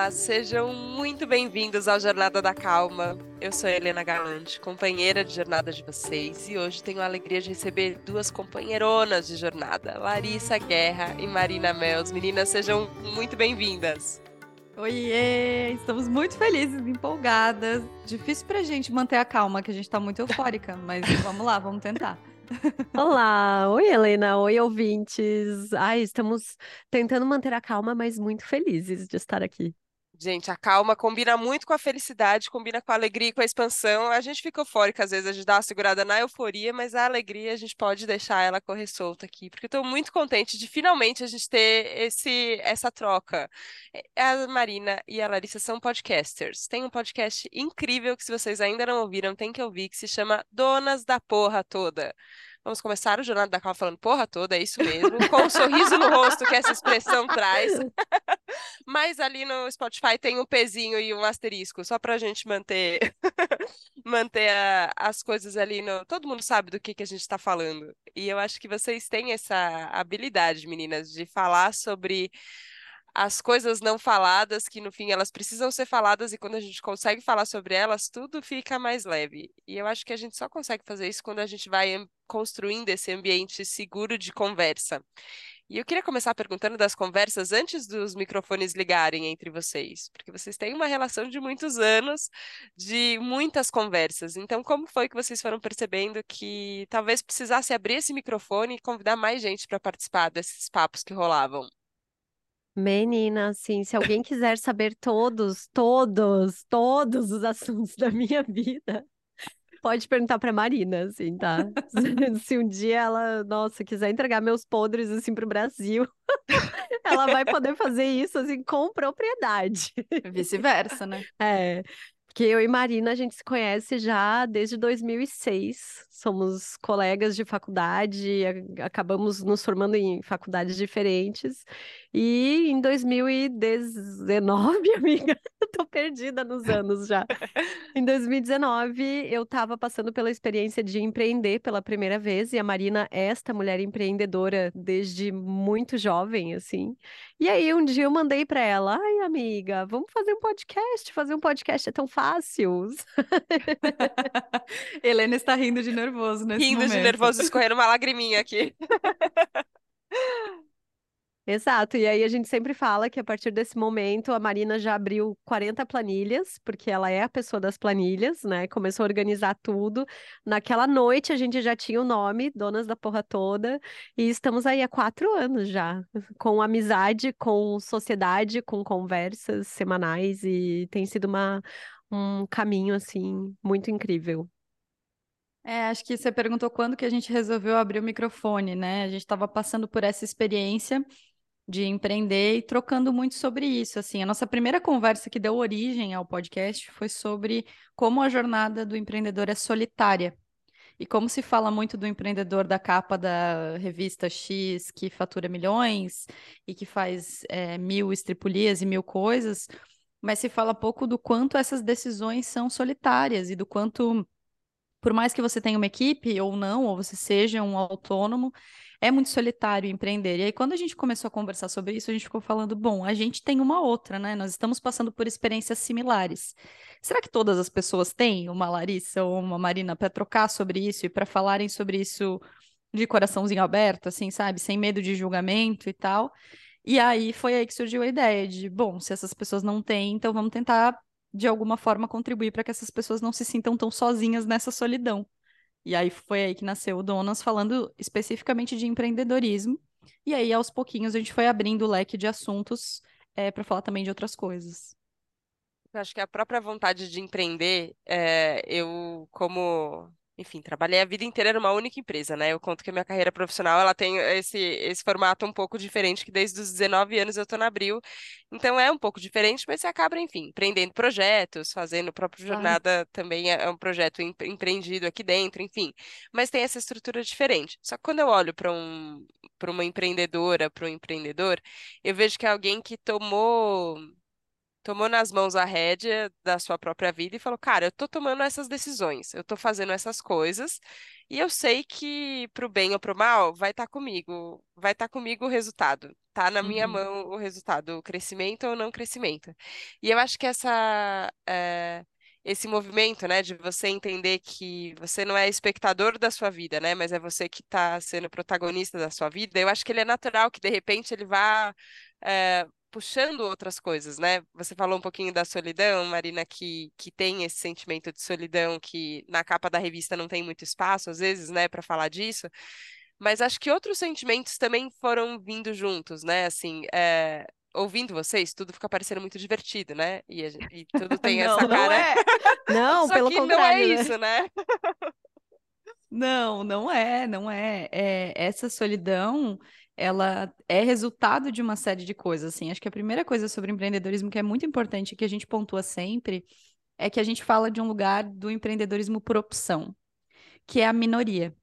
Olá, sejam muito bem-vindos ao Jornada da Calma. Eu sou a Helena Galante, companheira de jornada de vocês, e hoje tenho a alegria de receber duas companheironas de jornada, Larissa Guerra e Marina Mels. Meninas, sejam muito bem-vindas. Oiê, estamos muito felizes, empolgadas. Difícil pra gente manter a calma, que a gente tá muito eufórica, mas vamos lá, vamos tentar. Olá, oi Helena, oi ouvintes. Ai, estamos tentando manter a calma, mas muito felizes de estar aqui. Gente, a calma combina muito com a felicidade, combina com a alegria e com a expansão. A gente fica eufórica, às vezes a gente dá uma segurada na euforia, mas a alegria a gente pode deixar ela correr solta aqui, porque eu estou muito contente de finalmente a gente ter esse, essa troca. É, a Marina e a Larissa são podcasters. Tem um podcast incrível que, se vocês ainda não ouviram, tem que ouvir, que se chama Donas da Porra Toda. Vamos começar o Jornada da Calma falando porra toda, é isso mesmo, com um sorriso no rosto que essa expressão traz. Mas ali no Spotify tem um pezinho e um asterisco, só para a gente manter, manter a, as coisas ali no. Todo mundo sabe do que, que a gente está falando. E eu acho que vocês têm essa habilidade, meninas, de falar sobre as coisas não faladas, que no fim elas precisam ser faladas, e quando a gente consegue falar sobre elas, tudo fica mais leve. E eu acho que a gente só consegue fazer isso quando a gente vai construindo esse ambiente seguro de conversa. E eu queria começar perguntando das conversas antes dos microfones ligarem entre vocês, porque vocês têm uma relação de muitos anos, de muitas conversas. Então, como foi que vocês foram percebendo que talvez precisasse abrir esse microfone e convidar mais gente para participar desses papos que rolavam? Menina, assim, se alguém quiser saber todos, todos, todos os assuntos da minha vida, pode perguntar para Marina, assim, tá? Se um dia ela, nossa, quiser entregar meus podres assim pro Brasil, ela vai poder fazer isso assim com propriedade. Vice-versa, né? É. Porque eu e Marina, a gente se conhece já desde 2006. Somos colegas de faculdade, acabamos nos formando em faculdades diferentes. E em 2019, amiga, eu tô perdida nos anos já. Em 2019, eu estava passando pela experiência de empreender pela primeira vez, e a Marina é esta mulher empreendedora desde muito jovem, assim. E aí um dia eu mandei para ela: "Ai, amiga, vamos fazer um podcast, fazer um podcast é tão fácil". Helena está rindo de nervoso nesse rindo momento. de nervoso, escorrendo uma lagriminha aqui. Exato, e aí a gente sempre fala que a partir desse momento a Marina já abriu 40 planilhas, porque ela é a pessoa das planilhas, né? Começou a organizar tudo. Naquela noite a gente já tinha o nome, Donas da Porra Toda, e estamos aí há quatro anos já, com amizade, com sociedade, com conversas semanais, e tem sido uma, um caminho, assim, muito incrível. É, acho que você perguntou quando que a gente resolveu abrir o microfone, né? A gente estava passando por essa experiência de empreender e trocando muito sobre isso. Assim, a nossa primeira conversa que deu origem ao podcast foi sobre como a jornada do empreendedor é solitária. E como se fala muito do empreendedor da capa da revista X que fatura milhões e que faz é, mil estripulias e mil coisas, mas se fala pouco do quanto essas decisões são solitárias e do quanto, por mais que você tenha uma equipe ou não, ou você seja um autônomo, é muito solitário empreender. E aí, quando a gente começou a conversar sobre isso, a gente ficou falando: bom, a gente tem uma outra, né? Nós estamos passando por experiências similares. Será que todas as pessoas têm uma Larissa ou uma Marina para trocar sobre isso e para falarem sobre isso de coraçãozinho aberto, assim, sabe? Sem medo de julgamento e tal. E aí foi aí que surgiu a ideia de, bom, se essas pessoas não têm, então vamos tentar de alguma forma contribuir para que essas pessoas não se sintam tão sozinhas nessa solidão. E aí foi aí que nasceu o Donas, falando especificamente de empreendedorismo. E aí, aos pouquinhos, a gente foi abrindo o leque de assuntos é, eh, para falar também de outras coisas. Eu acho que a própria vontade de empreender, é, eu, como enfim, trabalhei a vida inteira numa única empresa, né? Eu conto que a minha carreira profissional, ela tem esse, esse formato um pouco diferente, que desde os 19 anos eu tô na Abril, então é um pouco diferente, mas você acaba, enfim, empreendendo projetos, fazendo a própria jornada também é, é um projeto empreendido aqui dentro, enfim, mas tem essa estrutura diferente. Só que quando eu olho para um, para uma empreendedora, para um empreendedor, eu vejo que é alguém que tomou tomou nas mãos a rédea da sua própria vida e falou: Cara, eu tô tomando essas decisões, eu tô fazendo essas coisas, e eu sei que pro bem ou pro mal vai estar tá comigo, vai estar tá comigo o resultado. Tá na minha Uhum. mão o resultado, o crescimento ou não crescimento. E eu acho que essa. é, Esse movimento, né, de você entender que você não é espectador da sua vida, né, mas é você que está sendo protagonista da sua vida, eu acho que ele é natural que de repente ele vá é, puxando outras coisas, né? Você falou um pouquinho da solidão, Marina, que, que tem esse sentimento de solidão que na capa da revista não tem muito espaço, às vezes, né, para falar disso. Mas acho que outros sentimentos também foram vindo juntos, né? Assim, é, ouvindo vocês, tudo fica parecendo muito divertido, né? E, e tudo tem Não, essa não cara. é. Não, Só pelo que não é contrário, né? isso, né? Não, não é, não é. É, essa solidão, ela é resultado de uma série de coisas, assim. Acho que a primeira coisa sobre empreendedorismo que é muito importante, que a gente pontua sempre, é que a gente fala de um lugar do empreendedorismo por opção, que é a minoria.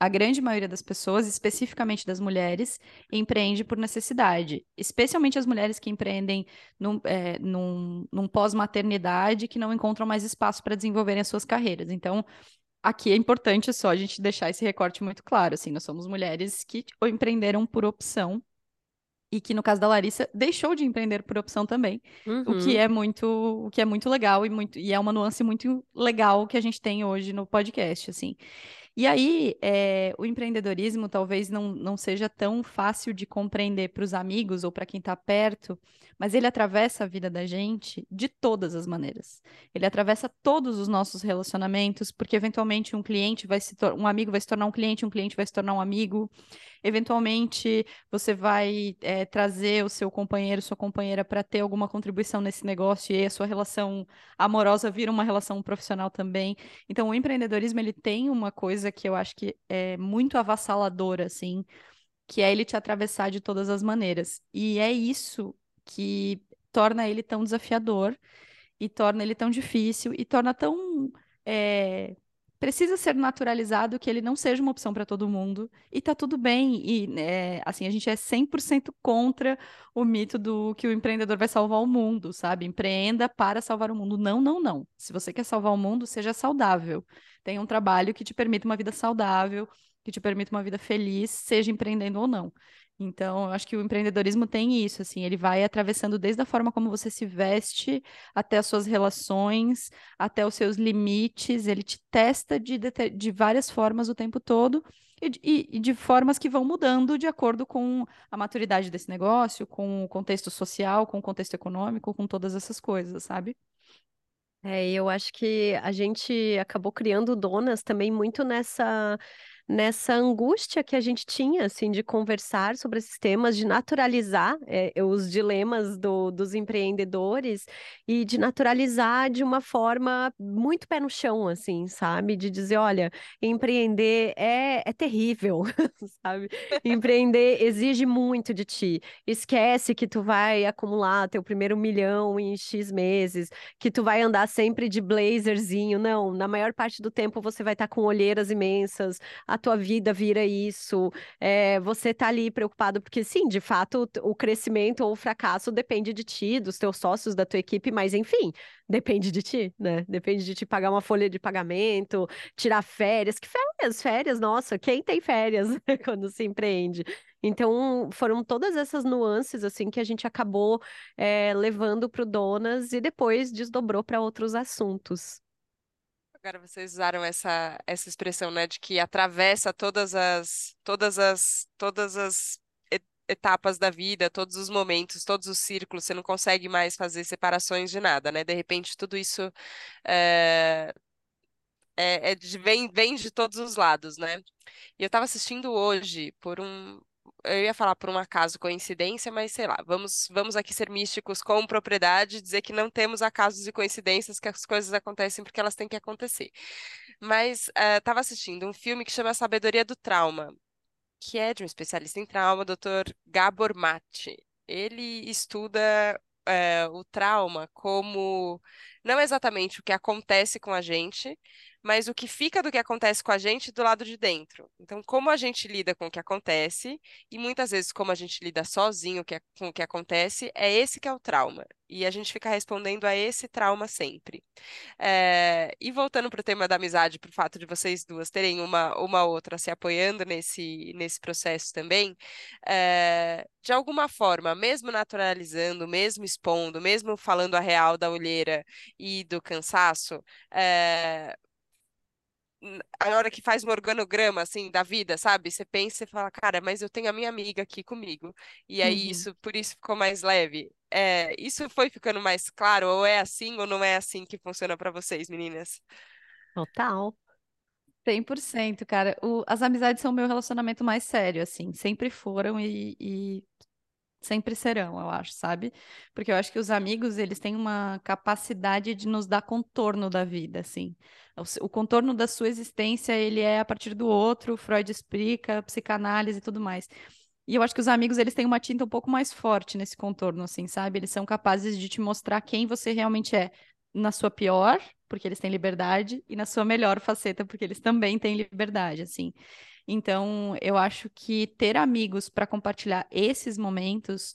A grande maioria das pessoas, especificamente das mulheres, empreende por necessidade, especialmente as mulheres que empreendem num, é, num, num pós-maternidade que não encontram mais espaço para desenvolverem as suas carreiras. Então, aqui é importante só a gente deixar esse recorte muito claro, assim, nós somos mulheres que empreenderam por opção e que no caso da Larissa deixou de empreender por opção também, o que Uhum. é muito, o que é muito legal e muito e é uma nuance muito legal que a gente tem hoje no podcast, assim. E aí, é, o empreendedorismo talvez não, não seja tão fácil de compreender para os amigos ou para quem está perto, mas ele atravessa a vida da gente de todas as maneiras. Ele atravessa todos os nossos relacionamentos, porque eventualmente um cliente vai se um amigo vai se tornar um cliente, um cliente vai se tornar um amigo. Eventualmente, você vai é, trazer o seu companheiro, sua companheira para ter alguma contribuição nesse negócio e a sua relação amorosa vira uma relação profissional também. Então, o empreendedorismo ele tem uma coisa que eu acho que é muito avassaladora, assim, que é ele te atravessar de todas as maneiras. E é isso que torna ele tão desafiador e torna ele tão difícil e torna tão é, precisa ser naturalizado que ele não seja uma opção para todo mundo e tá tudo bem e é, assim a gente é 100% contra o mito do que o empreendedor vai salvar o mundo, sabe? Empreenda para salvar o mundo. Não, não, não. Se você quer salvar o mundo, seja saudável. Tenha um trabalho que te permita uma vida saudável, que te permita uma vida feliz, seja empreendendo ou não. Então, eu acho que o empreendedorismo tem isso, assim, ele vai atravessando desde a forma como você se veste, até as suas relações, até os seus limites, ele te testa de, de várias formas o tempo todo e, e- e de formas que vão mudando de acordo com a maturidade desse negócio, com o contexto social, com o contexto econômico, com todas essas coisas, sabe? É, eu acho que a gente acabou criando donas também muito nessa nessa angústia que a gente tinha, assim, de conversar sobre esses temas, de naturalizar é, os dilemas do- dos empreendedores e de naturalizar de uma forma muito pé no chão, assim, sabe? De dizer, olha, empreender é, é terrível, sabe? Empreender exige muito de ti. Esquece que tu vai acumular teu primeiro milhão em X meses que tu vai andar sempre de blazerzinho. Não, na maior parte do tempo você vai estar com olheiras imensas, a tua vida vira isso, é, você tá ali preocupado, porque sim, de fato, o crescimento ou o fracasso depende de ti, dos teus sócios, da tua equipe, mas enfim, depende de ti, né? Depende de te pagar uma folha de pagamento, tirar férias. Que férias? Férias, nossa, quem tem férias quando se empreende? Então, foram todas essas nuances, assim, que a gente acabou é, levando para o Donas e depois desdobrou para outros assuntos. Agora vocês usaram essa, essa expressão, né, de que atravessa todas as, todas as, todas as etapas da vida, todos os momentos, todos os círculos, você não consegue mais fazer separações de nada, né? De repente tudo isso é, é, é de- vem, vem de todos os lados, né? E eu estava assistindo hoje por um. Eu ia falar por um acaso, coincidência, mas sei lá, vamos, vamos aqui ser místicos com propriedade, dizer que não temos acasos e coincidências, que as coisas acontecem porque elas têm que acontecer. Mas estava assistindo um filme que chama Sabedoria do Trauma, que é de um especialista em trauma, Dr. Gabor Mate. Ele estuda eh, o trauma como não exatamente o que acontece com a gente, mas o que fica do que acontece com a gente do lado de dentro. Então, como a gente lida com o que acontece, e muitas vezes como a gente lida sozinho com o que acontece, é esse que é o trauma. E a gente fica respondendo a esse trauma sempre. É... E voltando para o tema da amizade, para o fato de vocês duas terem uma, uma outra se apoiando nesse, nesse processo também, é... de alguma forma, mesmo naturalizando, mesmo expondo, mesmo falando a real da olheira e do cansaço, é a hora que faz um organograma assim da vida, sabe? Você pensa e fala, cara, mas eu tenho a minha amiga aqui comigo. E aí uhum. isso, por isso ficou mais leve. É, isso foi ficando mais claro, ou é assim ou não é assim que funciona para vocês, meninas? Total. 100%, cara. O, as amizades são o meu relacionamento mais sério, assim. Sempre foram e, e sempre serão, eu acho, sabe? Porque eu acho que os amigos, eles têm uma capacidade de nos dar contorno da vida, assim. O, contorno da sua existência, ele é a partir do outro, Freud explica, psicanálise e tudo mais. E eu acho que os amigos, eles têm uma tinta um pouco mais forte nesse contorno, assim, sabe? Eles são capazes de te mostrar quem você realmente é na sua pior, porque eles têm liberdade, e na sua melhor faceta, porque eles também têm liberdade, assim. Então, eu acho que ter amigos para compartilhar esses momentos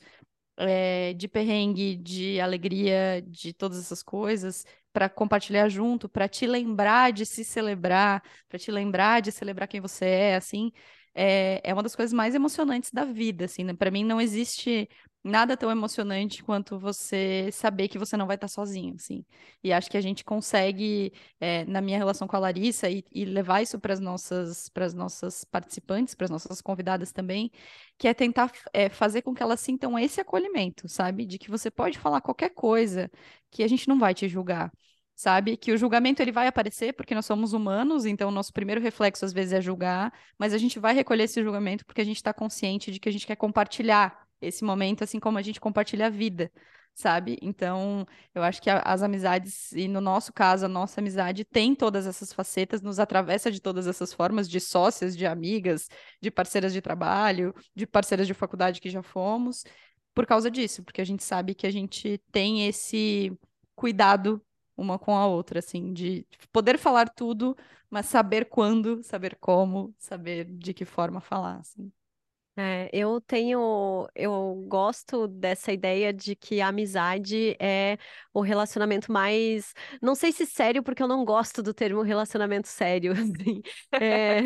é, de perrengue, de alegria, de todas essas coisas, para compartilhar junto, para te lembrar de se celebrar, para te lembrar de celebrar quem você é, assim, é, é uma das coisas mais emocionantes da vida, assim, né? Para mim não existe nada tão emocionante quanto você saber que você não vai estar sozinho, assim. E acho que a gente consegue, é, na minha relação com a Larissa, e, e levar isso para as nossas, nossas participantes, para as nossas convidadas também, que é tentar é, fazer com que elas sintam esse acolhimento, sabe? De que você pode falar qualquer coisa, que a gente não vai te julgar sabe? Que o julgamento ele vai aparecer porque nós somos humanos, então nosso primeiro reflexo às vezes é julgar, mas a gente vai recolher esse julgamento porque a gente está consciente de que a gente quer compartilhar esse momento, assim como a gente compartilha a vida, sabe? Então, eu acho que a, as amizades, e no nosso caso, a nossa amizade tem todas essas facetas, nos atravessa de todas essas formas, de sócias, de amigas, de parceiras de trabalho, de parceiras de faculdade que já fomos, por causa disso, porque a gente sabe que a gente tem esse cuidado uma com a outra, assim, de poder falar tudo, mas saber quando, saber como, saber de que forma falar, assim. É, eu tenho, eu gosto dessa ideia de que a amizade é o relacionamento mais, não sei se sério, porque eu não gosto do termo relacionamento sério, assim. É,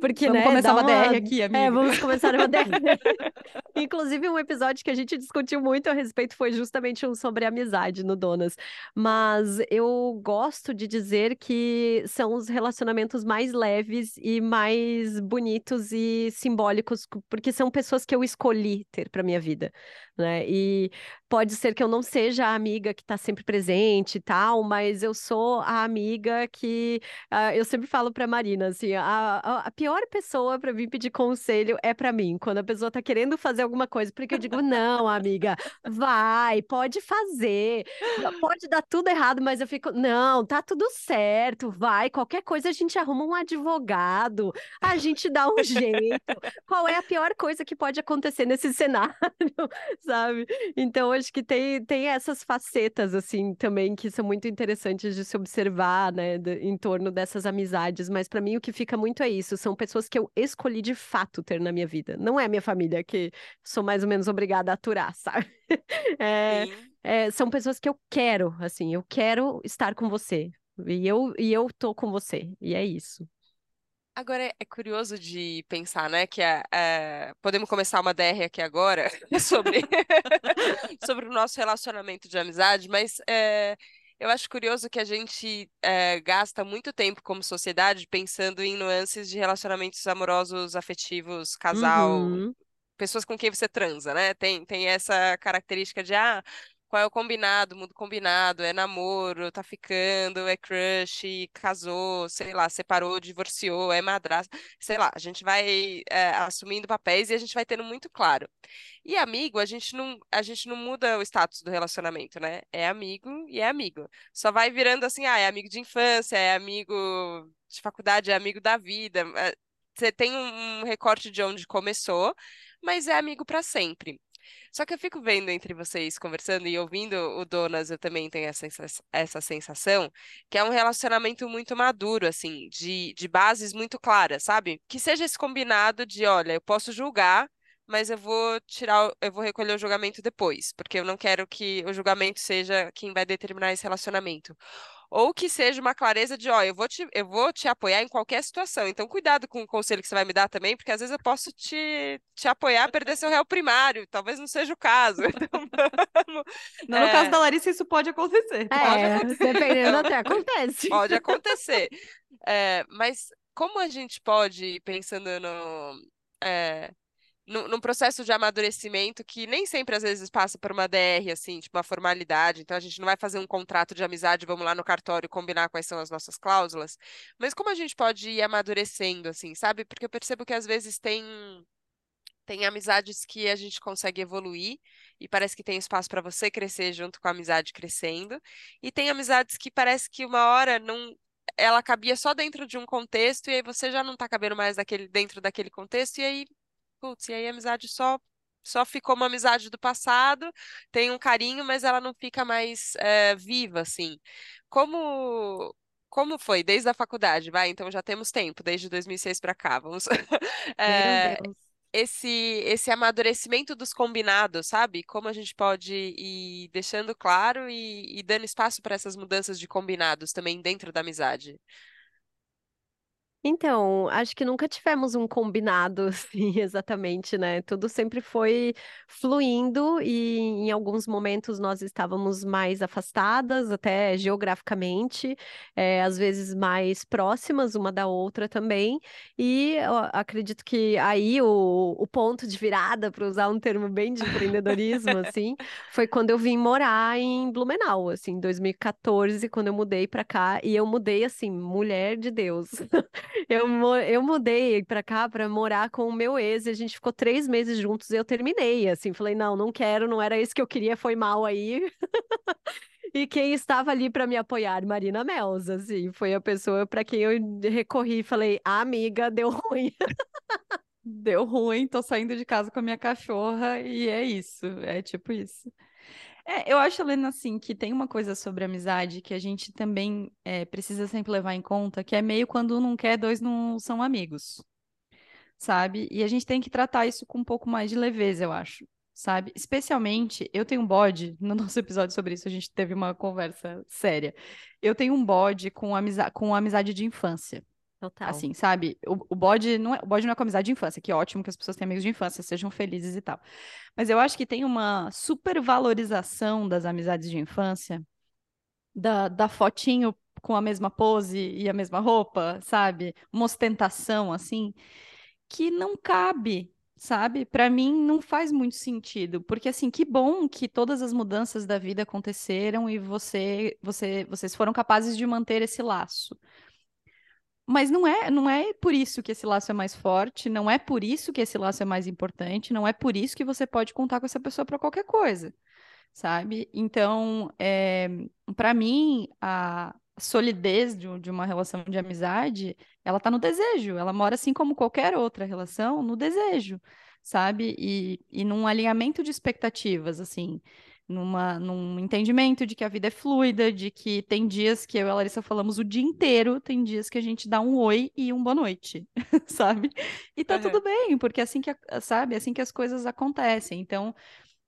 porque, vamos né, começar uma, uma DR aqui, amiga. É, vamos começar uma DR. Inclusive, um episódio que a gente discutiu muito a respeito foi justamente um sobre amizade no Donas. Mas eu gosto de dizer que são os relacionamentos mais leves e mais bonitos e simbólicos, porque porque são pessoas que eu escolhi ter para minha vida, né? E pode ser que eu não seja a amiga que está sempre presente e tal, mas eu sou a amiga que uh, eu sempre falo para Marina assim, a, a, pior pessoa para vir pedir conselho é para mim, quando a pessoa está querendo fazer alguma coisa, porque eu digo não, amiga, vai, pode fazer, pode dar tudo errado, mas eu fico não, tá tudo certo, vai, qualquer coisa a gente arruma um advogado, a gente dá um jeito. Qual é a pior coisa que pode acontecer nesse cenário, sabe? Então, acho que tem, tem essas facetas, assim, também, que são muito interessantes de se observar, né, em torno dessas amizades. Mas, para mim, o que fica muito é isso: são pessoas que eu escolhi de fato ter na minha vida. Não é minha família que sou mais ou menos obrigada a aturar, sabe? É, é, são pessoas que eu quero, assim, eu quero estar com você. E eu, e eu tô com você. E é isso. Agora é, curioso de pensar, né, que é, é, podemos começar uma DR aqui agora sobre, sobre o nosso relacionamento de amizade, mas é, eu acho curioso que a gente é, gasta muito tempo como sociedade pensando em nuances de relacionamentos amorosos, afetivos, casal, uhum. pessoas com quem você transa, né? Tem, tem essa característica de, ah, qual é o combinado, mundo combinado, é namoro, tá ficando, é crush, casou, sei lá, separou, divorciou, é madrasta, sei lá, a gente vai é, assumindo papéis e a gente vai tendo muito claro. E amigo, a gente não, a gente não muda o status do relacionamento, né? É amigo e é amigo. Só vai virando assim, ah, é amigo de infância, é amigo de faculdade, é amigo da vida. É, você tem um recorte de onde começou, mas é amigo para sempre. Só que eu fico vendo entre vocês conversando e ouvindo o Donas, eu também tenho essa, essa sensação, que é um relacionamento muito maduro, assim, de, de bases muito claras, sabe? Que seja esse combinado de, olha, eu posso julgar, mas eu vou tirar, eu vou recolher o julgamento depois, porque eu não quero que o julgamento seja quem vai determinar esse relacionamento ou que seja uma clareza de, ó, eu vou te, eu vou te apoiar em qualquer situação. Então, cuidado com o conselho que você vai me dar também, porque às vezes eu posso te, te apoiar a perder seu réu primário. Talvez não seja o caso. Então, vamos, no é... caso da Larissa, isso pode acontecer. É, pode acontecer. dependendo até acontece. Pode acontecer. É, mas como a gente pode, pensando no. É, num processo de amadurecimento que nem sempre às vezes passa por uma DR, assim, tipo uma formalidade. Então a gente não vai fazer um contrato de amizade, vamos lá no cartório combinar quais são as nossas cláusulas. Mas como a gente pode ir amadurecendo, assim, sabe? Porque eu percebo que às vezes tem tem amizades que a gente consegue evoluir e parece que tem espaço para você crescer junto com a amizade crescendo. E tem amizades que parece que uma hora não ela cabia só dentro de um contexto e aí você já não está cabendo mais daquele, dentro daquele contexto e aí putz, e aí a amizade só só ficou uma amizade do passado, tem um carinho, mas ela não fica mais é, viva, assim. Como como foi desde a faculdade, vai? Então já temos tempo, desde 2006 para cá, vamos. é, esse esse amadurecimento dos combinados, sabe? Como a gente pode ir deixando claro e, e dando espaço para essas mudanças de combinados também dentro da amizade. Então, acho que nunca tivemos um combinado assim, exatamente, né? Tudo sempre foi fluindo e em alguns momentos nós estávamos mais afastadas, até geograficamente, é, às vezes mais próximas uma da outra também. E acredito que aí o, o ponto de virada, para usar um termo bem de empreendedorismo, assim, foi quando eu vim morar em Blumenau, assim, em 2014, quando eu mudei para cá. E eu mudei, assim, mulher de Deus. Eu, eu mudei pra cá pra morar com o meu ex e a gente ficou três meses juntos e eu terminei, assim, falei, não, não quero, não era isso que eu queria, foi mal aí. E quem estava ali para me apoiar, Marina Mels, assim, foi a pessoa para quem eu recorri e falei, ah, amiga, deu ruim. deu ruim, tô saindo de casa com a minha cachorra e é isso, é tipo isso. É, eu acho, Helena, assim, que tem uma coisa sobre amizade que a gente também é, precisa sempre levar em conta, que é meio quando um não quer, dois não são amigos, sabe? E a gente tem que tratar isso com um pouco mais de leveza, eu acho, sabe? Especialmente, eu tenho um bode, no nosso episódio sobre isso a gente teve uma conversa séria. Eu tenho um bode com, amiza com amizade de infância. Total. Assim, sabe? O, o, bode não é, o bode não é com amizade de infância, que ótimo que as pessoas têm amigos de infância, sejam felizes e tal. Mas eu acho que tem uma supervalorização das amizades de infância, da, da fotinho com a mesma pose e a mesma roupa, sabe? Uma ostentação, assim, que não cabe, sabe? Para mim não faz muito sentido, porque assim, que bom que todas as mudanças da vida aconteceram e você, você, vocês foram capazes de manter esse laço. Mas não é, não é por isso que esse laço é mais forte, não é por isso que esse laço é mais importante, não é por isso que você pode contar com essa pessoa para qualquer coisa, sabe? Então, é, para mim, a solidez de, de, uma relação de amizade, ela tá no desejo, ela mora assim como qualquer outra relação, no desejo, sabe? E, e num alinhamento de expectativas, assim numa, num entendimento de que a vida é fluida, de que tem dias que eu e a Larissa falamos o dia inteiro, tem dias que a gente dá um oi e um boa noite, sabe? E tá uhum. tudo bem, porque é assim que, sabe, é assim que as coisas acontecem. Então,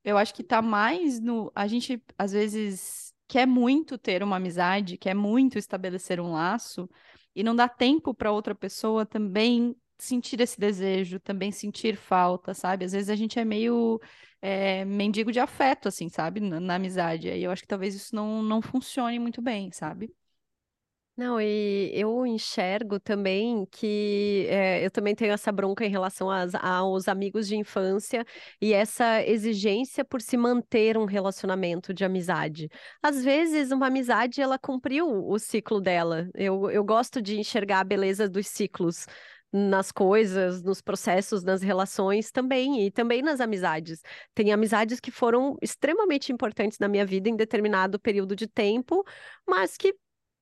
eu acho que tá mais no. A gente, às vezes, quer muito ter uma amizade, quer muito estabelecer um laço, e não dá tempo para outra pessoa também sentir esse desejo, também sentir falta, sabe? Às vezes a gente é meio é, mendigo de afeto, assim, sabe? Na, na amizade. E eu acho que talvez isso não, não funcione muito bem, sabe? Não, e eu enxergo também que é, eu também tenho essa bronca em relação às, aos amigos de infância e essa exigência por se manter um relacionamento de amizade. Às vezes, uma amizade, ela cumpriu o ciclo dela. Eu, eu gosto de enxergar a beleza dos ciclos nas coisas, nos processos, nas relações também, e também nas amizades. Tem amizades que foram extremamente importantes na minha vida em determinado período de tempo, mas que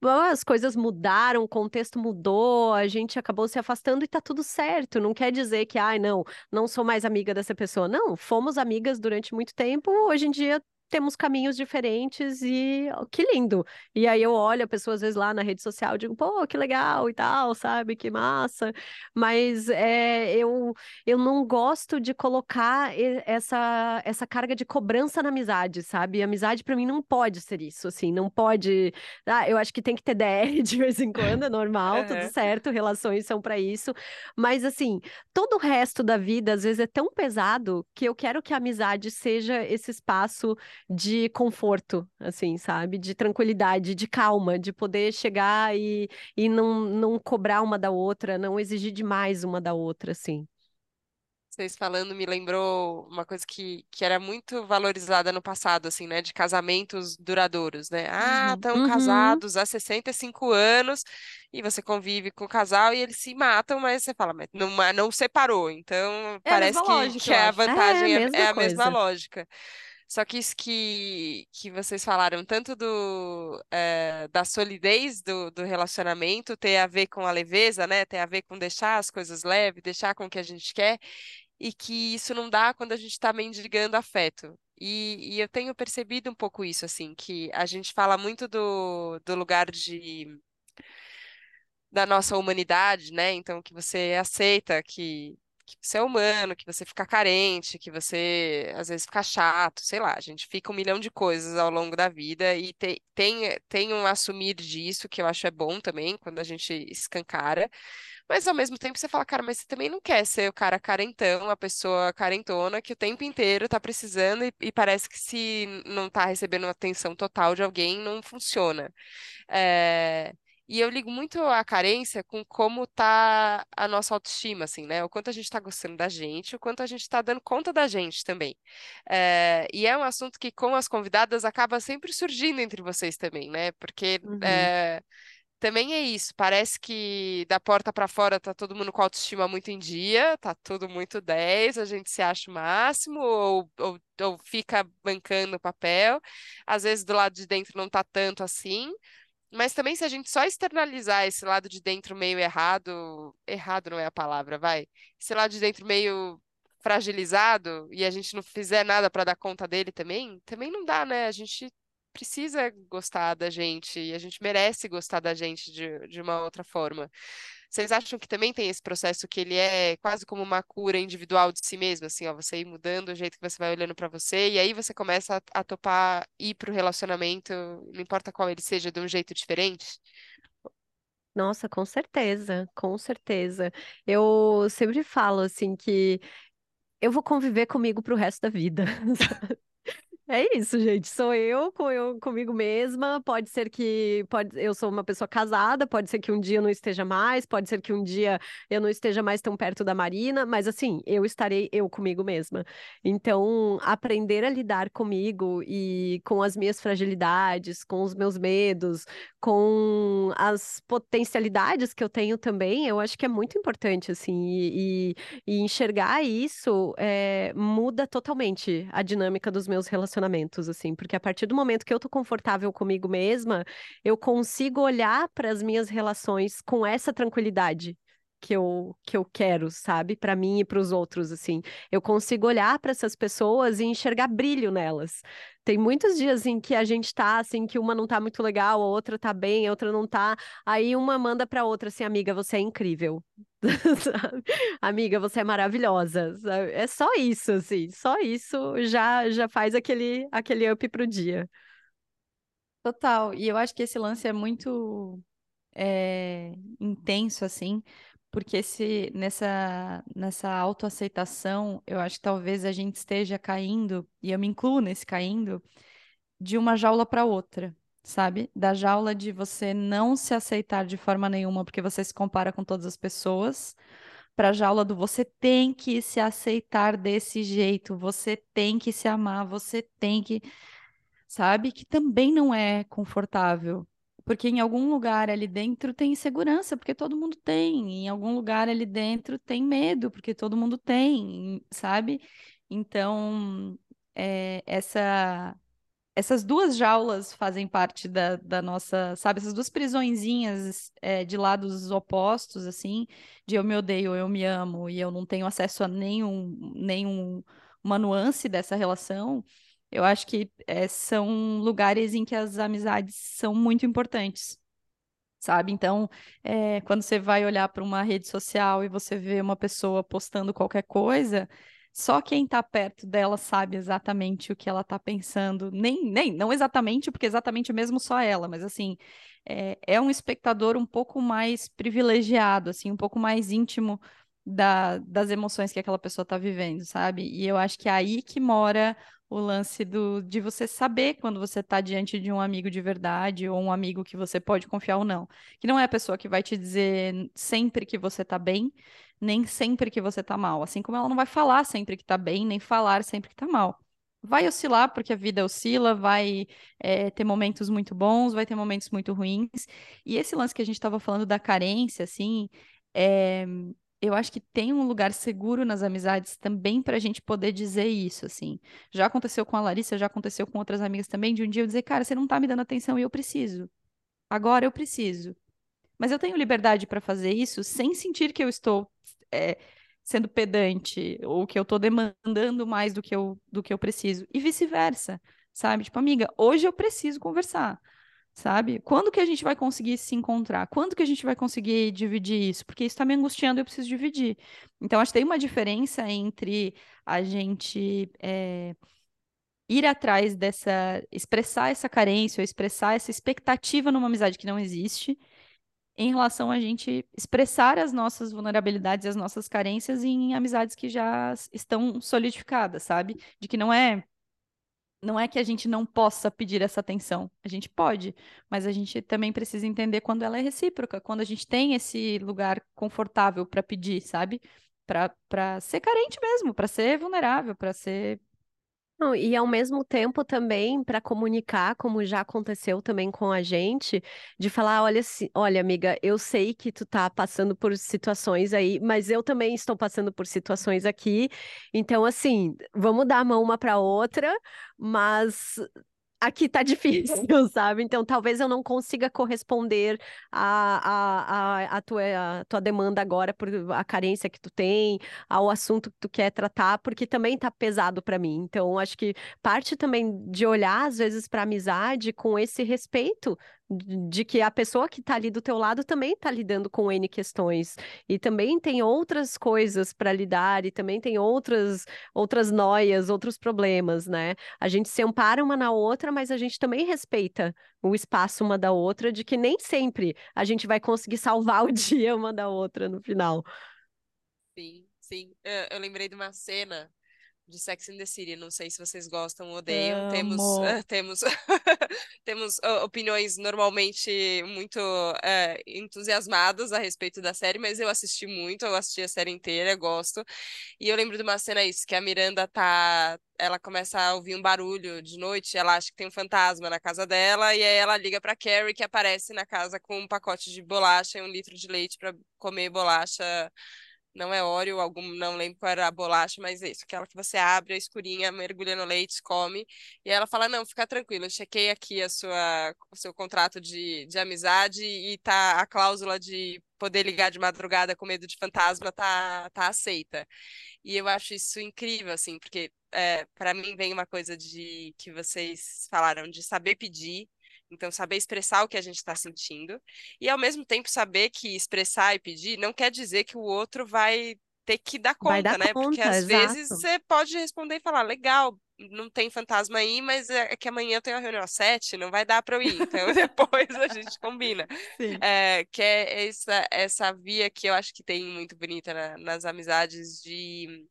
as coisas mudaram, o contexto mudou, a gente acabou se afastando e tá tudo certo. Não quer dizer que, ai, não, não sou mais amiga dessa pessoa. Não, fomos amigas durante muito tempo, hoje em dia temos caminhos diferentes e oh, que lindo. E aí eu olho a pessoa às vezes lá na rede social, digo, pô, que legal e tal, sabe? Que massa. Mas é, eu, eu não gosto de colocar essa, essa carga de cobrança na amizade, sabe? amizade para mim não pode ser isso, assim, não pode. Ah, eu acho que tem que ter DR de vez em quando, é normal, tudo certo, relações são para isso. Mas assim, todo o resto da vida às vezes é tão pesado que eu quero que a amizade seja esse espaço de conforto, assim, sabe? De tranquilidade, de calma, de poder chegar e, e não, não cobrar uma da outra, não exigir demais uma da outra, assim. Vocês falando me lembrou uma coisa que, que era muito valorizada no passado, assim, né? De casamentos duradouros, né? Ah, estão uhum. casados há 65 anos e você convive com o casal e eles se matam, mas você fala, mas não, não separou. Então, é parece que, lógica, que a vantagem é, é, é a mesma lógica. Só que isso que, que vocês falaram, tanto do, é, da solidez do, do relacionamento, ter a ver com a leveza, né? Ter a ver com deixar as coisas leves, deixar com o que a gente quer, e que isso não dá quando a gente está mendigando afeto. E, e, eu tenho percebido um pouco isso, assim, que a gente fala muito do, do lugar de da nossa humanidade, né? Então, que você aceita que que você é humano, que você fica carente, que você às vezes fica chato, sei lá, a gente fica um milhão de coisas ao longo da vida e te, tem, tem um assumir disso que eu acho é bom também, quando a gente escancara. Mas ao mesmo tempo você fala, cara, mas você também não quer ser o cara carentão, a pessoa carentona que o tempo inteiro tá precisando e, e parece que se não tá recebendo atenção total de alguém, não funciona. É... E eu ligo muito a carência com como tá a nossa autoestima, assim, né? O quanto a gente tá gostando da gente, o quanto a gente tá dando conta da gente também. É, e é um assunto que, com as convidadas, acaba sempre surgindo entre vocês também, né? Porque uhum. é, também é isso. Parece que da porta para fora tá todo mundo com autoestima muito em dia, tá tudo muito 10, a gente se acha o máximo, ou, ou, ou fica bancando o papel. Às vezes do lado de dentro não tá tanto assim. Mas também se a gente só externalizar esse lado de dentro meio errado, errado não é a palavra, vai. Esse lado de dentro meio fragilizado e a gente não fizer nada para dar conta dele também, também não dá, né? A gente precisa gostar da gente e a gente merece gostar da gente de, de uma outra forma. Vocês acham que também tem esse processo que ele é quase como uma cura individual de si mesmo, assim, ó, você ir mudando o jeito que você vai olhando para você e aí você começa a, a topar ir pro relacionamento, não importa qual ele seja, de um jeito diferente? Nossa, com certeza, com certeza. Eu sempre falo assim que eu vou conviver comigo pro resto da vida. É isso, gente. Sou eu, com eu comigo mesma. Pode ser que pode, eu sou uma pessoa casada, pode ser que um dia eu não esteja mais, pode ser que um dia eu não esteja mais tão perto da Marina, mas assim, eu estarei eu comigo mesma. Então, aprender a lidar comigo e com as minhas fragilidades, com os meus medos, com as potencialidades que eu tenho também, eu acho que é muito importante, assim, e, e, e enxergar isso é, muda totalmente a dinâmica dos meus relacionamentos relacionamentos, assim, porque a partir do momento que eu tô confortável comigo mesma, eu consigo olhar para as minhas relações com essa tranquilidade que eu, que eu quero, sabe? Para mim e para os outros, assim. Eu consigo olhar para essas pessoas e enxergar brilho nelas. Tem muitos dias em que a gente tá assim, que uma não tá muito legal, a outra tá bem, a outra não tá. Aí uma manda para outra assim, amiga, você é incrível. amiga, você é maravilhosa. É só isso, assim, só isso já já faz aquele aquele up pro dia. Total. E eu acho que esse lance é muito é, intenso, assim, porque esse, nessa, nessa autoaceitação, eu acho que talvez a gente esteja caindo, e eu me incluo nesse caindo, de uma jaula para outra, sabe? Da jaula de você não se aceitar de forma nenhuma porque você se compara com todas as pessoas, para a jaula do você tem que se aceitar desse jeito, você tem que se amar, você tem que. Sabe? Que também não é confortável. Porque em algum lugar ali dentro tem insegurança, porque todo mundo tem. Em algum lugar ali dentro tem medo, porque todo mundo tem, sabe? Então, é, essa essas duas jaulas fazem parte da, da nossa, sabe, essas duas prisõezinhas é, de lados opostos, assim, de eu me odeio, eu me amo, e eu não tenho acesso a nenhum, nenhum uma nuance dessa relação, eu acho que é, são lugares em que as amizades são muito importantes. Sabe? Então, é, quando você vai olhar para uma rede social e você vê uma pessoa postando qualquer coisa, só quem está perto dela sabe exatamente o que ela está pensando. Nem, nem, não exatamente, porque exatamente mesmo só ela, mas assim, é, é um espectador um pouco mais privilegiado, assim, um pouco mais íntimo da, das emoções que aquela pessoa está vivendo, sabe? E eu acho que é aí que mora o lance do, de você saber quando você está diante de um amigo de verdade ou um amigo que você pode confiar ou não. Que não é a pessoa que vai te dizer sempre que você está bem, nem sempre que você tá mal. Assim como ela não vai falar sempre que tá bem, nem falar sempre que tá mal. Vai oscilar, porque a vida oscila, vai é, ter momentos muito bons, vai ter momentos muito ruins. E esse lance que a gente estava falando da carência, assim, é, eu acho que tem um lugar seguro nas amizades também para a gente poder dizer isso, assim. Já aconteceu com a Larissa, já aconteceu com outras amigas também, de um dia eu dizer, cara, você não tá me dando atenção e eu preciso. Agora eu preciso. Mas eu tenho liberdade para fazer isso sem sentir que eu estou é, sendo pedante ou que eu estou demandando mais do que eu, do que eu preciso. E vice-versa, sabe? Tipo, amiga, hoje eu preciso conversar, sabe? Quando que a gente vai conseguir se encontrar? Quando que a gente vai conseguir dividir isso? Porque isso está me angustiando e eu preciso dividir. Então, acho que tem uma diferença entre a gente. É, ir atrás dessa, expressar essa carência, ou expressar essa expectativa numa amizade que não existe, em relação a gente expressar as nossas vulnerabilidades e as nossas carências em amizades que já estão solidificadas, sabe? De que não é não é que a gente não possa pedir essa atenção, a gente pode, mas a gente também precisa entender quando ela é recíproca, quando a gente tem esse lugar confortável para pedir, sabe? Para ser carente mesmo, para ser vulnerável, para ser e ao mesmo tempo também para comunicar, como já aconteceu também com a gente, de falar, olha, olha, amiga, eu sei que tu tá passando por situações aí, mas eu também estou passando por situações aqui. Então, assim, vamos dar a mão uma para outra, mas aqui tá difícil, sabe? Então talvez eu não consiga corresponder à, tua, tua demanda agora por a carência que tu tem, ao assunto que tu quer tratar, porque também tá pesado para mim. Então acho que parte também de olhar às vezes para amizade com esse respeito de que a pessoa que está ali do teu lado também está lidando com N questões e também tem outras coisas para lidar e também tem outras outras noias, outros problemas, né? A gente se ampara uma na outra, mas a gente também respeita o espaço uma da outra, de que nem sempre a gente vai conseguir salvar o dia uma da outra no final. Sim, sim. Eu, eu lembrei de uma cena de Sex and the City. Não sei se vocês gostam ou odeiam. Temos, uh, temos, temos opiniões normalmente muito uh, entusiasmadas a respeito da série, mas eu assisti muito, eu assisti a série inteira, gosto. E eu lembro de uma cena isso, que a Miranda tá. Ela começa a ouvir um barulho de noite, ela acha que tem um fantasma na casa dela, e aí ela liga pra Carrie, que aparece na casa com um pacote de bolacha e um litro de leite para comer bolacha não é Oreo, algum, não lembro qual era a bolacha, mas é isso, aquela que você abre, a escurinha, mergulha no leite, come, e ela fala, não, fica tranquilo, eu chequei aqui a sua, o seu contrato de, de amizade e tá a cláusula de poder ligar de madrugada com medo de fantasma tá, tá aceita. E eu acho isso incrível, assim, porque é, para mim vem uma coisa de que vocês falaram de saber pedir, então, saber expressar o que a gente está sentindo. E, ao mesmo tempo, saber que expressar e pedir não quer dizer que o outro vai ter que dar conta, dar né? Conta, Porque às exato. vezes você pode responder e falar, legal, não tem fantasma aí, mas é que amanhã eu tenho uma reunião às sete, não vai dar para eu ir. Então depois a gente combina. É, que é essa, essa via que eu acho que tem muito bonita na, nas amizades de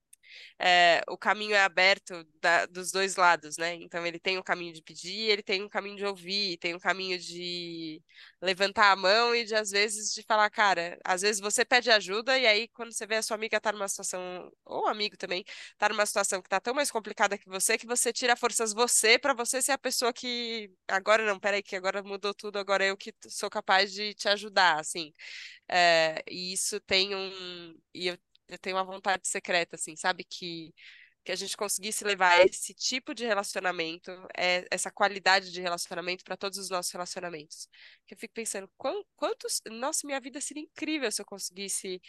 é, o caminho é aberto da, dos dois lados, né? Então ele tem o caminho de pedir, ele tem o caminho de ouvir, tem o caminho de levantar a mão e de às vezes de falar, cara, às vezes você pede ajuda e aí quando você vê a sua amiga tá numa situação, ou amigo também, tá numa situação que tá tão mais complicada que você, que você tira forças você para você ser a pessoa que agora não, peraí, que agora mudou tudo, agora eu que sou capaz de te ajudar, assim. É, e isso tem um. E eu eu tenho uma vontade secreta, assim, sabe? Que que a gente conseguisse levar esse tipo de relacionamento, é, essa qualidade de relacionamento para todos os nossos relacionamentos. Que eu fico pensando, quantos. Nossa, minha vida seria incrível se eu conseguisse.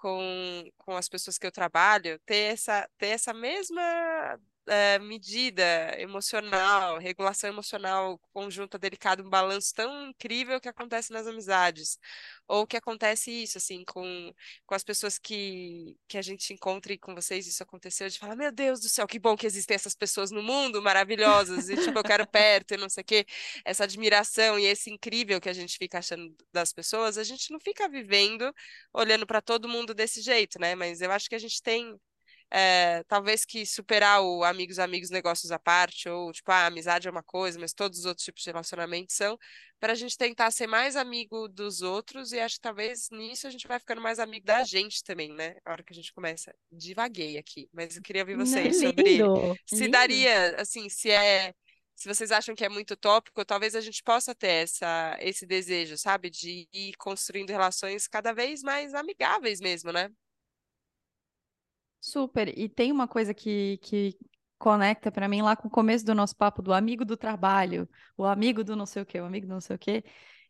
Com, com as pessoas que eu trabalho, ter essa, ter essa mesma é, medida emocional, regulação emocional conjunta delicada, um balanço tão incrível que acontece nas amizades. Ou que acontece isso, assim, com, com as pessoas que, que a gente encontra e com vocês isso aconteceu, de falar, meu Deus do céu, que bom que existem essas pessoas no mundo, maravilhosas, e tipo, eu quero perto e não sei o quê. Essa admiração e esse incrível que a gente fica achando das pessoas, a gente não fica vivendo olhando para todo mundo desse jeito, né? Mas eu acho que a gente tem é, talvez que superar o amigos, amigos, negócios à parte, ou tipo, a amizade é uma coisa, mas todos os outros tipos de relacionamentos são, para a gente tentar ser mais amigo dos outros, e acho que talvez nisso a gente vai ficando mais amigo da gente também, né? A hora que a gente começa. Divaguei aqui, mas eu queria ouvir vocês lindo, sobre se lindo. daria, assim, se é. Se vocês acham que é muito tópico, talvez a gente possa ter essa, esse desejo, sabe? De ir construindo relações cada vez mais amigáveis mesmo, né? Super. E tem uma coisa que, que conecta para mim lá com o começo do nosso papo do amigo do trabalho, o amigo do não sei o quê, o amigo do não sei o quê,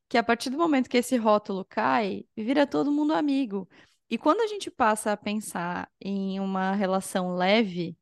que a partir do momento que esse rótulo cai, vira todo mundo amigo. E quando a gente passa a pensar em uma relação leve,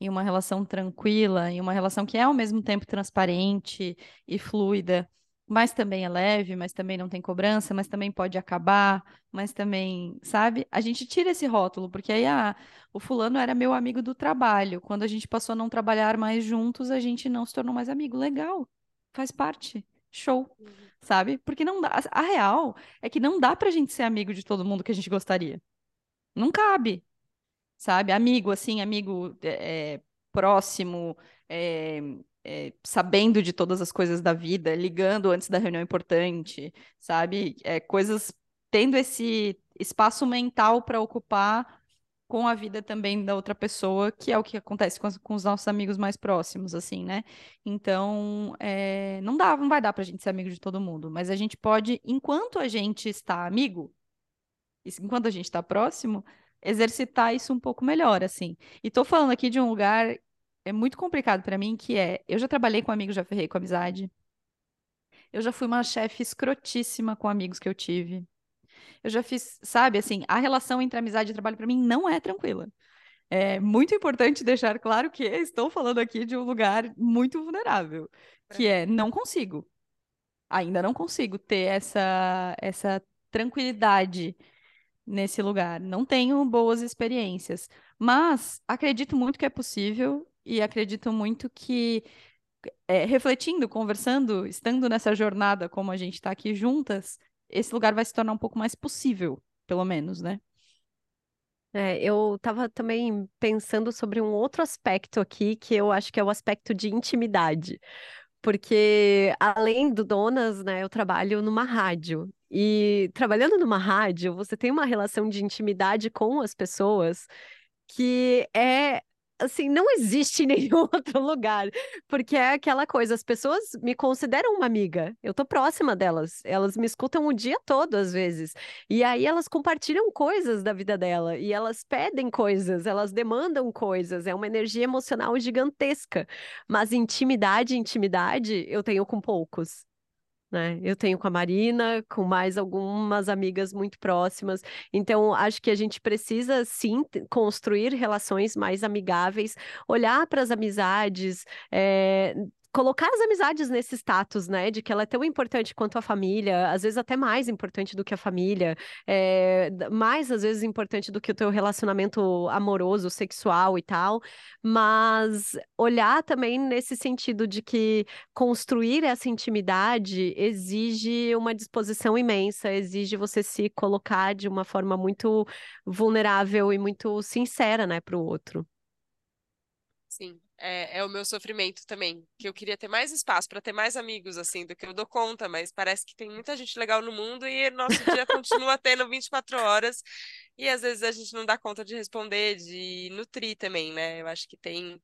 em uma relação tranquila, em uma relação que é ao mesmo tempo transparente e fluida, mas também é leve, mas também não tem cobrança, mas também pode acabar, mas também, sabe? A gente tira esse rótulo, porque aí ah, o fulano era meu amigo do trabalho. Quando a gente passou a não trabalhar mais juntos, a gente não se tornou mais amigo. Legal, faz parte. Show, uhum. sabe? Porque não dá. A real é que não dá pra gente ser amigo de todo mundo que a gente gostaria. Não cabe, sabe? Amigo, assim, amigo é, próximo, é, é, sabendo de todas as coisas da vida, ligando antes da reunião importante, sabe? É, coisas tendo esse espaço mental para ocupar com a vida também da outra pessoa, que é o que acontece com, com os nossos amigos mais próximos, assim, né? Então, é, não dá, não vai dar para a gente ser amigo de todo mundo, mas a gente pode, enquanto a gente está amigo, enquanto a gente está próximo, exercitar isso um pouco melhor, assim. E tô falando aqui de um lugar é muito complicado para mim, que é, eu já trabalhei com amigos, já ferrei com amizade. Eu já fui uma chefe escrotíssima com amigos que eu tive. Eu já fiz, sabe, assim, a relação entre amizade e trabalho para mim não é tranquila. É muito importante deixar claro que estou falando aqui de um lugar muito vulnerável, que é não consigo. Ainda não consigo ter essa essa tranquilidade nesse lugar. Não tenho boas experiências, mas acredito muito que é possível e acredito muito que é, refletindo, conversando, estando nessa jornada como a gente está aqui juntas, esse lugar vai se tornar um pouco mais possível, pelo menos, né? É, eu estava também pensando sobre um outro aspecto aqui, que eu acho que é o aspecto de intimidade. Porque, além do Donas, né, eu trabalho numa rádio. E trabalhando numa rádio, você tem uma relação de intimidade com as pessoas que é assim, não existe em nenhum outro lugar, porque é aquela coisa, as pessoas me consideram uma amiga, eu tô próxima delas, elas me escutam o dia todo às vezes, e aí elas compartilham coisas da vida dela, e elas pedem coisas, elas demandam coisas, é uma energia emocional gigantesca, mas intimidade, intimidade, eu tenho com poucos né? Eu tenho com a Marina, com mais algumas amigas muito próximas. Então, acho que a gente precisa sim construir relações mais amigáveis, olhar para as amizades, é, colocar as amizades nesse status, né, de que ela é tão importante quanto a família, às vezes até mais importante do que a família, é, mais às vezes importante do que o teu relacionamento amoroso, sexual e tal, mas olhar também nesse sentido de que construir essa intimidade exige uma disposição imensa, exige você se colocar de uma forma muito vulnerável e muito sincera, né, para o outro. Sim, é, é, o meu sofrimento também. Que eu queria ter mais espaço para ter mais amigos, assim, do que eu dou conta, mas parece que tem muita gente legal no mundo e nosso dia continua tendo 24 horas. E às vezes a gente não dá conta de responder, de nutrir também, né? Eu acho que tem,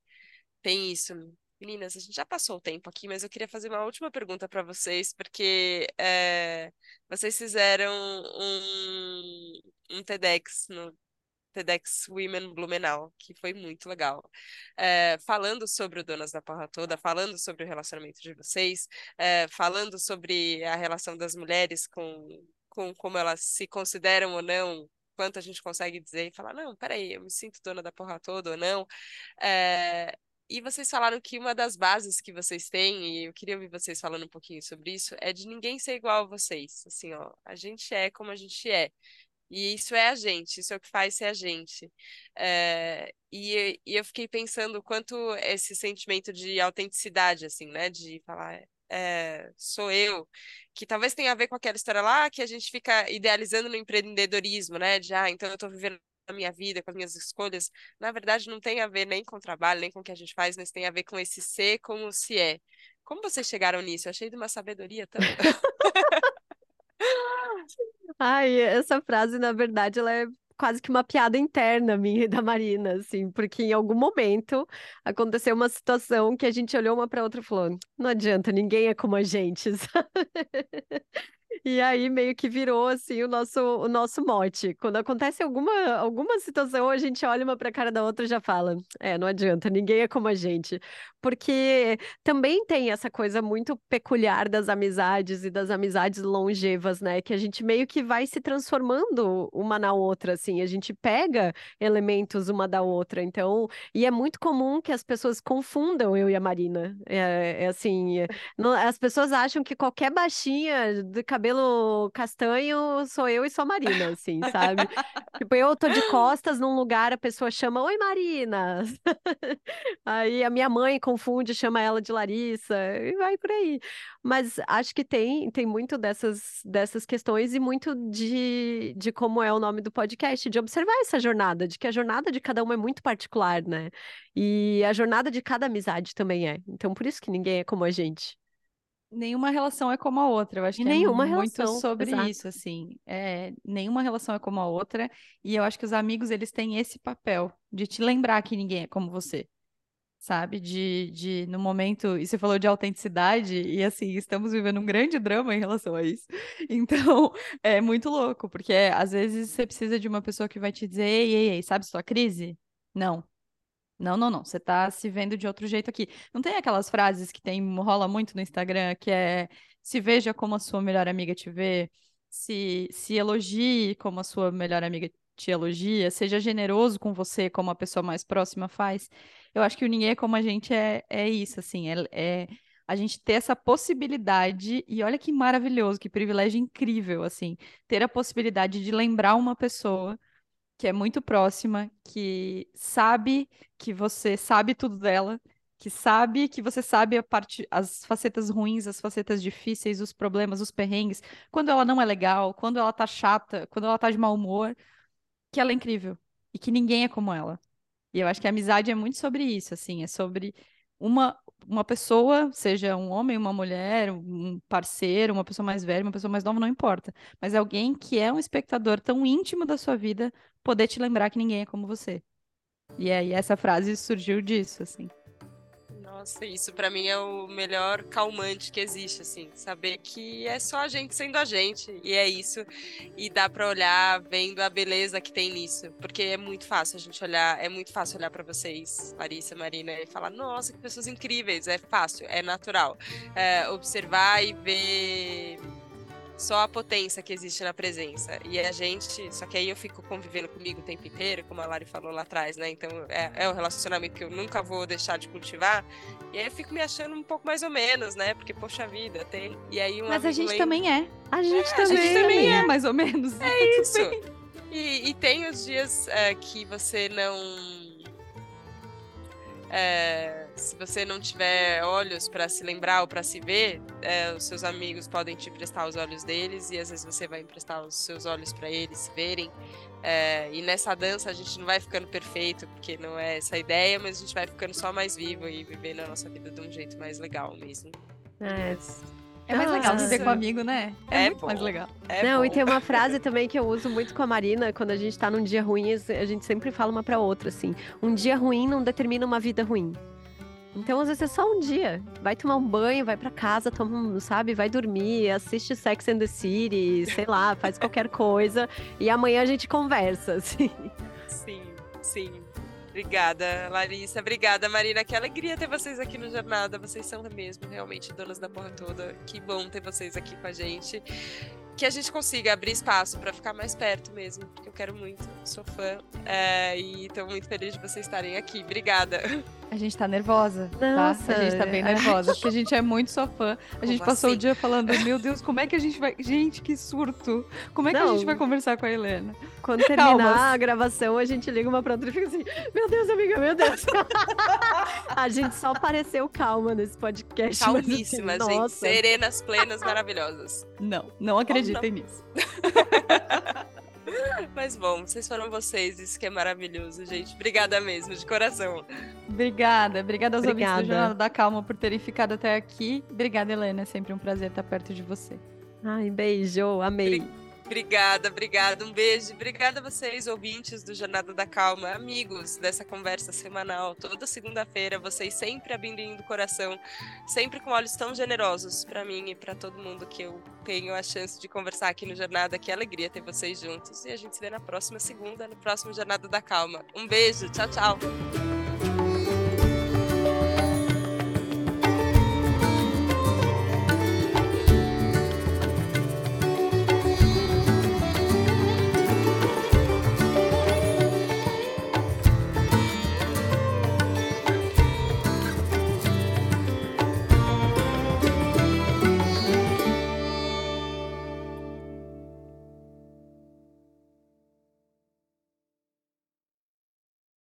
tem isso. Meninas, a gente já passou o tempo aqui, mas eu queria fazer uma última pergunta para vocês, porque é, vocês fizeram um, um TEDx no TEDx Women Blumenau, que foi muito legal. É, falando sobre o Donas da Porra Toda, falando sobre o relacionamento de vocês, é, falando sobre a relação das mulheres com, com como elas se consideram ou não quanto a gente consegue dizer e falar, não, peraí, eu me sinto dona da porra toda ou não. É, e vocês falaram que uma das bases que vocês têm, e eu queria ouvir vocês falando um pouquinho sobre isso, é de ninguém ser igual a vocês. Assim, ó, a gente é como a gente é. E isso é a gente, isso é o que faz ser a gente. É, e, e eu fiquei pensando quanto esse sentimento de autenticidade, assim, né? De falar, é, sou eu, que talvez tenha a ver com aquela história lá que a gente fica idealizando no empreendedorismo, né? De, ah, então eu estou vivendo a minha vida, com as minhas escolhas. Na verdade, não tem a ver nem com o trabalho, nem com o que a gente faz, mas tem a ver com esse ser como se é. Como vocês chegaram nisso? Eu achei de uma sabedoria tão. Ai, essa frase, na verdade, ela é quase que uma piada interna minha e da Marina, assim, porque em algum momento aconteceu uma situação que a gente olhou uma para outra e falou: não adianta, ninguém é como a gente? E aí meio que virou assim o nosso, o nosso mote. Quando acontece alguma, alguma situação, a gente olha uma para a cara da outra e já fala: é, não adianta, ninguém é como a gente. Porque também tem essa coisa muito peculiar das amizades e das amizades longevas, né? Que a gente meio que vai se transformando uma na outra, assim. A gente pega elementos uma da outra. Então, e é muito comum que as pessoas confundam eu e a Marina. É, é assim, não, as pessoas acham que qualquer baixinha de cabelo castanho sou eu e sou a Marina, assim, sabe? tipo, eu tô de costas num lugar, a pessoa chama, oi Marina! Aí a minha mãe confunde, chama ela de Larissa e vai por aí. Mas acho que tem, tem muito dessas, dessas questões e muito de, de como é o nome do podcast, de observar essa jornada, de que a jornada de cada um é muito particular, né? E a jornada de cada amizade também é. Então, por isso que ninguém é como a gente nenhuma relação é como a outra. Eu acho que nenhuma é muito sobre exato. isso, assim. É, nenhuma relação é como a outra. E eu acho que os amigos, eles têm esse papel de te lembrar que ninguém é como você sabe? De, de, no momento, e você falou de autenticidade, e assim, estamos vivendo um grande drama em relação a isso. Então, é muito louco, porque às vezes você precisa de uma pessoa que vai te dizer, ei, ei, ei, sabe sua crise? Não. Não, não, não. Você tá se vendo de outro jeito aqui. Não tem aquelas frases que tem, rola muito no Instagram, que é se veja como a sua melhor amiga te vê, se, se elogie como a sua melhor amiga te elogia, seja generoso com você como a pessoa mais próxima faz. Eu acho que o Ninguém é como a gente é, é isso, assim, é, é a gente ter essa possibilidade, e olha que maravilhoso, que privilégio incrível, assim, ter a possibilidade de lembrar uma pessoa que é muito próxima, que sabe que você sabe tudo dela, que sabe que você sabe a parte, as facetas ruins, as facetas difíceis, os problemas, os perrengues, quando ela não é legal, quando ela tá chata, quando ela tá de mau humor, que ela é incrível e que ninguém é como ela. E eu acho que a amizade é muito sobre isso, assim, é sobre uma, uma pessoa, seja um homem, uma mulher, um parceiro, uma pessoa mais velha, uma pessoa mais nova, não importa. Mas alguém que é um espectador tão íntimo da sua vida, poder te lembrar que ninguém é como você. E aí essa frase surgiu disso, assim. Nossa, isso para mim é o melhor calmante que existe, assim, saber que é só a gente sendo a gente e é isso e dá para olhar vendo a beleza que tem nisso, porque é muito fácil a gente olhar, é muito fácil olhar para vocês, Larissa, Marina e falar, nossa, que pessoas incríveis, é fácil, é natural, é, observar e ver só a potência que existe na presença. E a gente, só que aí eu fico convivendo comigo o tempo inteiro, como a Lari falou lá atrás, né? Então é, é um relacionamento que eu nunca vou deixar de cultivar. E aí eu fico me achando um pouco mais ou menos, né? Porque, poxa vida, tem. E aí um Mas a gente lembra... também é. A gente, é, também, a gente também é. é. mais ou menos. É isso. E, e, tem os dias é, que você não. É, se você não tiver olhos para se lembrar ou para se ver, é, os seus amigos podem te emprestar os olhos deles e às vezes você vai emprestar os seus olhos para eles se verem. É, e nessa dança a gente não vai ficando perfeito, porque não é essa a ideia, mas a gente vai ficando só mais vivo e vivendo a nossa vida de um jeito mais legal mesmo. É. É mais legal viver com amigo, né? É, é muito bom. mais legal. É não, bom. e tem uma frase também que eu uso muito com a Marina, quando a gente tá num dia ruim, a gente sempre fala uma pra outra, assim. Um dia ruim não determina uma vida ruim. Então, às vezes é só um dia. Vai tomar um banho, vai para casa, toma, sabe, vai dormir, assiste Sex and the City, sei lá, faz qualquer coisa e amanhã a gente conversa, assim. Sim, sim. Obrigada, Larissa. Obrigada, Marina. Que alegria ter vocês aqui no Jornada. Vocês são mesmo realmente donas da porra toda. Que bom ter vocês aqui com a gente que a gente consiga abrir espaço para ficar mais perto mesmo, porque eu quero muito, sou fã é, e estou muito feliz de vocês estarem aqui. Obrigada. A gente tá nervosa, Nossa, tá? A gente tá bem nervosa, porque a gente é muito sua fã. A Como gente passou assim? o dia falando, meu Deus, como é que a gente vai. Gente, que surto! Como é que a gente vai conversar com a Helena? Quando terminar Calmas. a gravação, a gente liga uma pra outra e fica assim: Meu Deus, amiga, meu Deus. a gente só pareceu calma nesse podcast. assim, Calmíssima, gente. nossa. Serenas, plenas, maravilhosas. Não, não acreditem nisso. Mas bom, vocês foram vocês, isso que é maravilhoso, gente. Obrigada mesmo, de coração. Obrigada, obrigada aos ouvintes Obrigada. do Jornada da Calma por terem ficado até aqui. Obrigada, Helena, é sempre um prazer estar perto de você. Ai, beijo, amei. Obrigada, obrigada. Um beijo. Obrigada a vocês, ouvintes do Jornada da Calma, amigos dessa conversa semanal. Toda segunda-feira, vocês sempre abrindo o coração, sempre com olhos tão generosos para mim e para todo mundo que eu tenho a chance de conversar aqui no Jornada. Que alegria ter vocês juntos. E a gente se vê na próxima segunda, no próximo Jornada da Calma. Um beijo. Tchau, tchau.